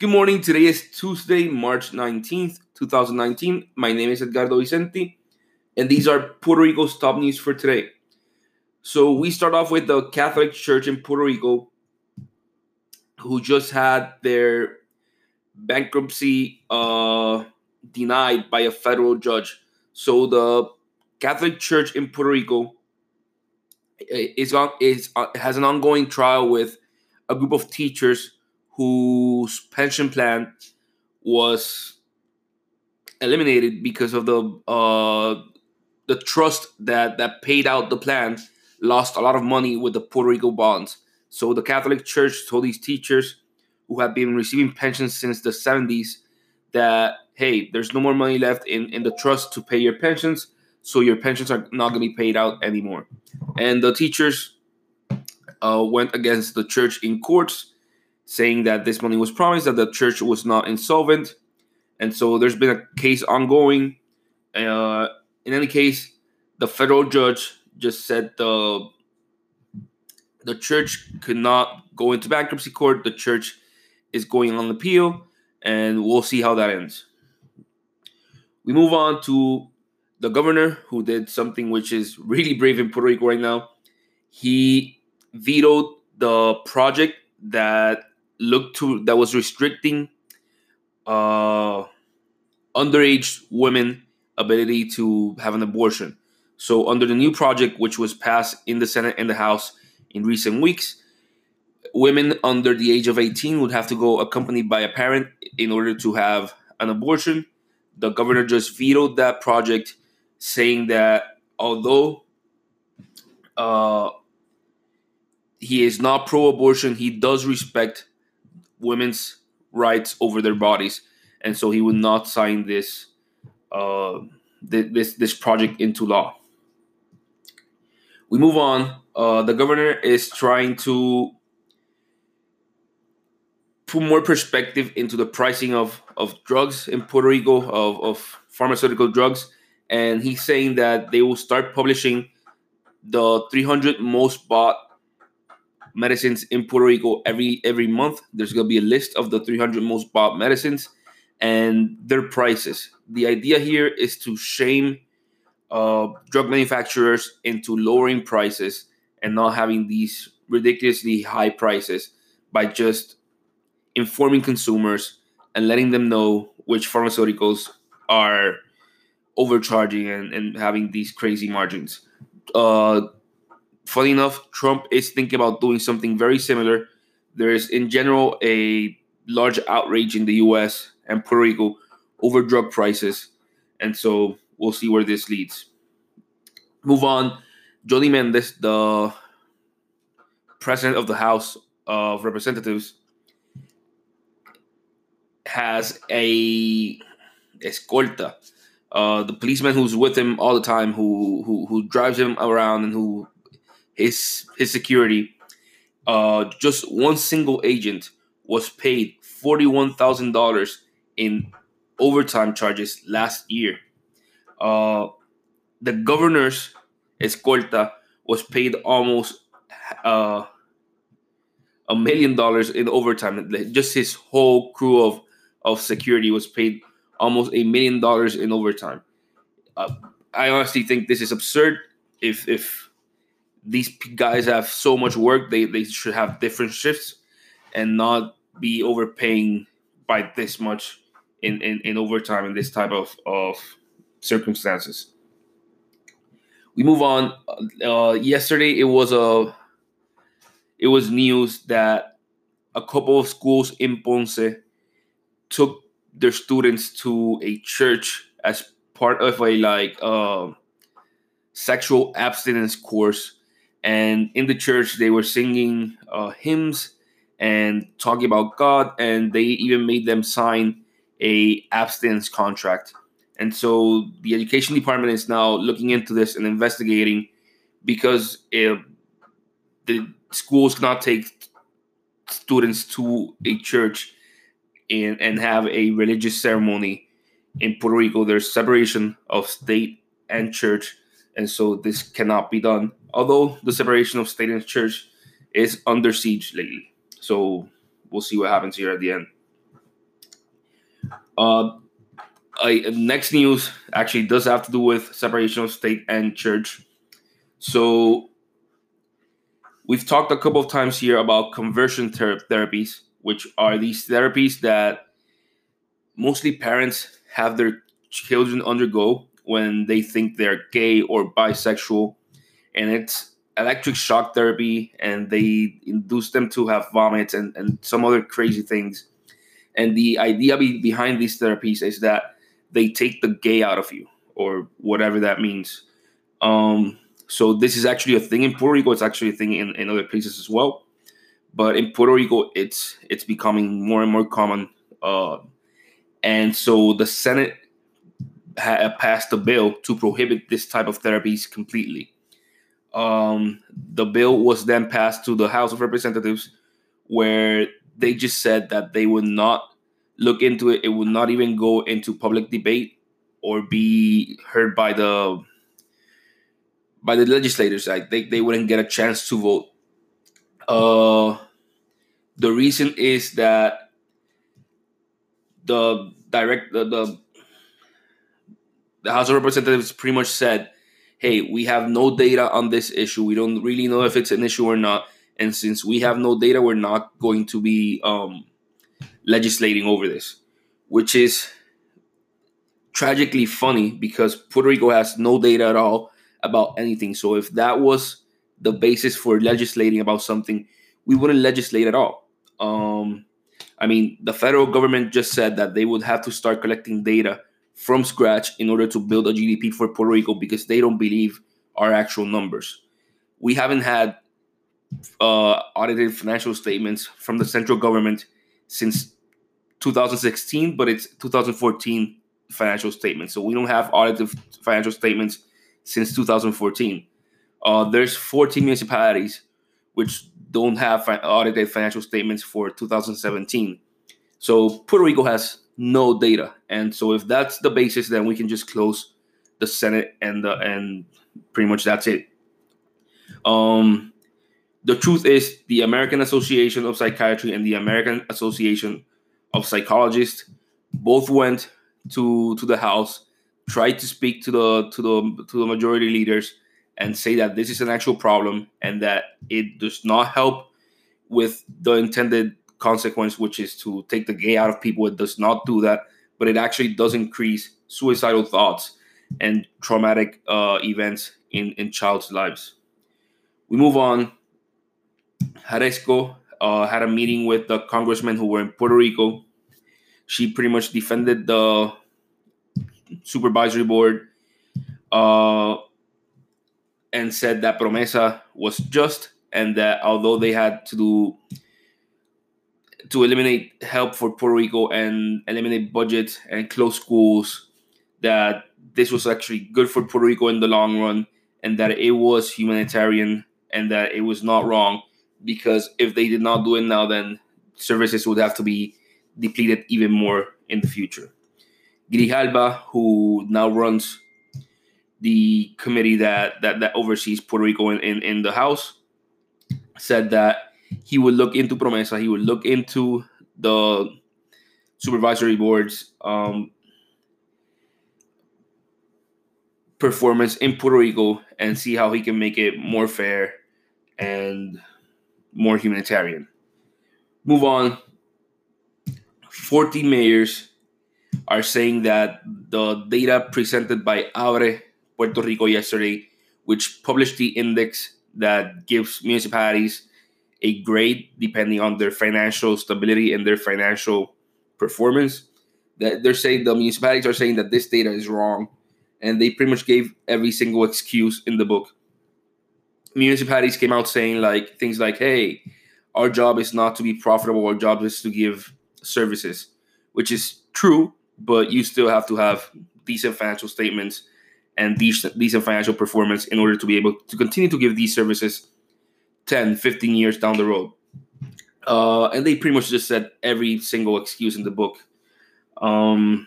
Good morning. Today is Tuesday, March 19th, 2019. My name is Edgardo Vicente, and these are Puerto Rico's top news for today. So, we start off with the Catholic Church in Puerto Rico, who just had their bankruptcy uh, denied by a federal judge. So, the Catholic Church in Puerto Rico is, on, is uh, has an ongoing trial with a group of teachers whose pension plan was eliminated because of the uh, the trust that that paid out the plan lost a lot of money with the Puerto Rico bonds. So the Catholic Church told these teachers who have been receiving pensions since the 70s that hey, there's no more money left in, in the trust to pay your pensions, so your pensions are not going to be paid out anymore. And the teachers uh, went against the church in courts saying that this money was promised, that the church was not insolvent. And so there's been a case ongoing. Uh, in any case, the federal judge just said the the church could not go into bankruptcy court. The church is going on appeal, and we'll see how that ends. We move on to the governor who did something which is really brave in Puerto Rico right now. He vetoed the project that looked to that was restricting uh, underage women ability to have an abortion. So under the new project, which was passed in the Senate and the House in recent weeks, women under the age of 18 would have to go accompanied by a parent in order to have an abortion. The governor just vetoed that project, saying that although uh, he is not pro-abortion, he does respect women's rights over their bodies, and so he would not sign this uh, this this project into law. We move on. Uh, the governor is trying to put more perspective into the pricing of, of drugs in Puerto Rico, of, of pharmaceutical drugs. And he's saying that they will start publishing the 300 most bought medicines in Puerto Rico every every month. There's going to be a list of the 300 most bought medicines and their prices. The idea here is to shame uh, drug manufacturers into lowering prices and not having these ridiculously high prices by just informing consumers and letting them know which pharmaceuticals are overcharging and, and having these crazy margins. Uh, funny enough, Trump is thinking about doing something very similar. There is, in general, a large outrage in the US and Puerto Rico over drug prices. And so we'll see where this leads. Move on. Johnny Mendez, the president of the House of Representatives, has a escolta. Uh, the policeman who's with him all the time, who who who drives him around and who his his security. Uh, just one single agent was paid forty one thousand dollars in overtime charges last year. Uh, the governor's escolta was paid almost uh, a million dollars in overtime. Just his whole crew of, of security was paid almost a million dollars in overtime. Uh, I honestly think this is absurd. If if these guys have so much work, they, they should have different shifts and not be overpaying by this much in, in, in overtime in this type of, of circumstances. We move on. Uh, yesterday, it was a it was news that a couple of schools in Ponce took their students to a church as part of a like uh, sexual abstinence course and in the church they were singing uh, hymns and talking about god and they even made them sign a abstinence contract and so the education department is now looking into this and investigating because if the schools cannot take students to a church and, and have a religious ceremony in Puerto Rico. There's separation of state and church, and so this cannot be done. Although the separation of state and church is under siege lately, so we'll see what happens here at the end. Uh, I, next news actually does have to do with separation of state and church. So we've talked a couple of times here about conversion ther- therapies, which are these therapies that mostly parents have their children undergo when they think they're gay or bisexual. And it's electric shock therapy, and they induce them to have vomits and, and some other crazy things. And the idea be- behind these therapies is that they take the gay out of you or whatever that means. Um, so this is actually a thing in Puerto Rico. It's actually a thing in, in other places as well. But in Puerto Rico, it's it's becoming more and more common. Uh, and so the Senate ha- passed a bill to prohibit this type of therapies completely. Um, the bill was then passed to the House of Representatives, where they just said that they would not look into it. It would not even go into public debate or be heard by the by the legislators. Like think they wouldn't get a chance to vote. Uh, the reason is that the direct the, the the House of Representatives pretty much said, "Hey, we have no data on this issue. We don't really know if it's an issue or not. And since we have no data, we're not going to be um, legislating over this, which is tragically funny because Puerto Rico has no data at all about anything. So if that was the basis for legislating about something, we wouldn't legislate at all. Um, I mean, the federal government just said that they would have to start collecting data from scratch in order to build a GDP for Puerto Rico because they don't believe our actual numbers. We haven't had uh, audited financial statements from the central government since 2016, but it's 2014 financial statements. So we don't have audited financial statements since 2014. Uh, there's 14 municipalities which don't have audited financial statements for 2017. So Puerto Rico has no data, and so if that's the basis, then we can just close the Senate and the, and pretty much that's it. Um, the truth is, the American Association of Psychiatry and the American Association of psychologists both went to to the house tried to speak to the to the to the majority leaders and say that this is an actual problem and that it does not help with the intended consequence which is to take the gay out of people. It does not do that but it actually does increase suicidal thoughts and traumatic uh, events in in child's lives. We move on. Jaresko uh, had a meeting with the congressmen who were in Puerto Rico. She pretty much defended the supervisory board uh, and said that Promesa was just and that although they had to do to eliminate help for Puerto Rico and eliminate budget and close schools, that this was actually good for Puerto Rico in the long run and that it was humanitarian and that it was not wrong because if they did not do it now, then services would have to be depleted even more in the future. Grijalva, who now runs the committee that, that, that oversees Puerto Rico in, in, in the House, said that he would look into Promesa, he would look into the supervisory board's um, performance in Puerto Rico and see how he can make it more fair and more humanitarian. Move on. 14 mayors are saying that the data presented by Abre Puerto Rico yesterday, which published the index that gives municipalities a grade depending on their financial stability and their financial performance, that they're saying the municipalities are saying that this data is wrong, and they pretty much gave every single excuse in the book municipalities came out saying like things like, "Hey, our job is not to be profitable. Our job is to give services," which is true, but you still have to have decent financial statements and decent, financial performance in order to be able to continue to give these services 10, 15 years down the road. Uh, and they pretty much just said every single excuse in the book. Um,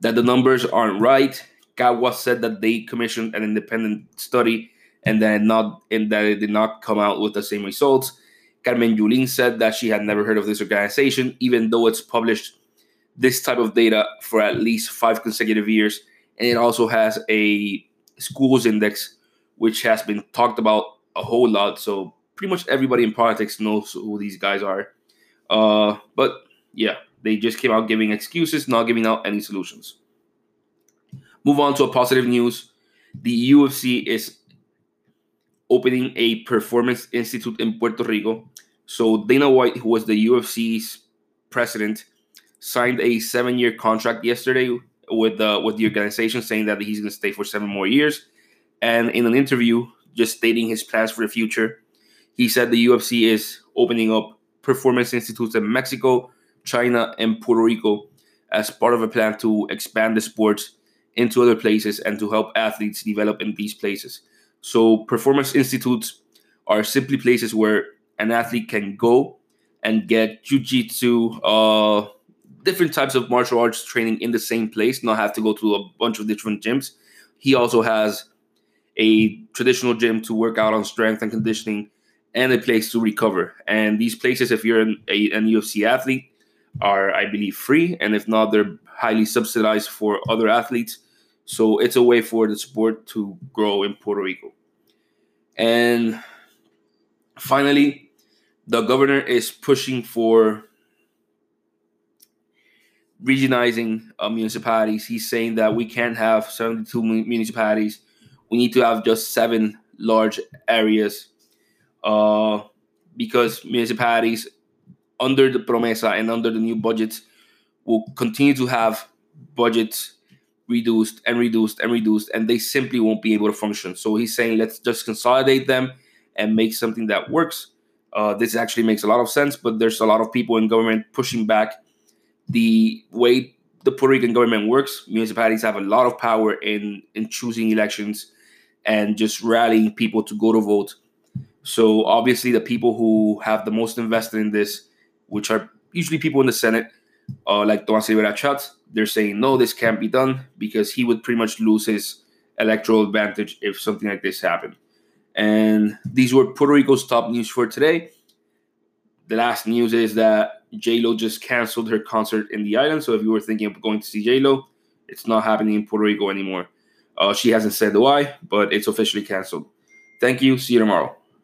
that the numbers aren't right. Caguas said that they commissioned an independent study and then not and that it did not come out with the same results. Carmen Yulín said that she had never heard of this organization, even though it's published this type of data for at least five consecutive years. And it also has a schools index, which has been talked about a whole lot. So pretty much everybody in politics knows who these guys are. Uh, but yeah, they just came out giving excuses, not giving out any solutions. Move on to a positive news. The UFC is opening a performance institute in Puerto Rico. So Dana White, who was the UFC's president, signed a seven-year contract yesterday with the with the organization, saying that he's going to stay for seven more years. And in an interview, just stating his plans for the future, he said the UFC is opening up performance institutes in Mexico, China, and Puerto Rico as part of a plan to expand the sports into other places and to help athletes develop in these places. So, performance institutes are simply places where an athlete can go and get jujitsu, uh, different types of martial arts training in the same place, not have to go to a bunch of different gyms. He also has a traditional gym to work out on strength and conditioning and a place to recover. And these places, if you're an, a, an UFC athlete, are, I believe, free. And if not, they're highly subsidized for other athletes. So it's a way for the sport to grow in Puerto Rico. And finally, the governor is pushing for regionizing uh, municipalities. He's saying that we can't have 72 municipalities. We need to have just seven large areas uh, because municipalities under the promesa and under the new budgets will continue to have budgets reduced and reduced and reduced, and they simply won't be able to function. So he's saying let's just consolidate them and make something that works. Uh, this actually makes a lot of sense, but there's a lot of people in government pushing back the way the Puerto Rican government works. Municipalities have a lot of power in in choosing elections and just rallying people to go to vote. So obviously, the people who have the most invested in this, which are usually people in the Senate, uh, like Tomas Rivera Schatz, they're saying no, this can't be done because he would pretty much lose his electoral advantage if something like this happened. And these were Puerto Rico's top news for today. The last news is that J Lo just canceled her concert in the island. So if you were thinking of going to see J Lo, it's not happening in Puerto Rico anymore. Uh, she hasn't said why, but it's officially canceled. Thank you. See you tomorrow.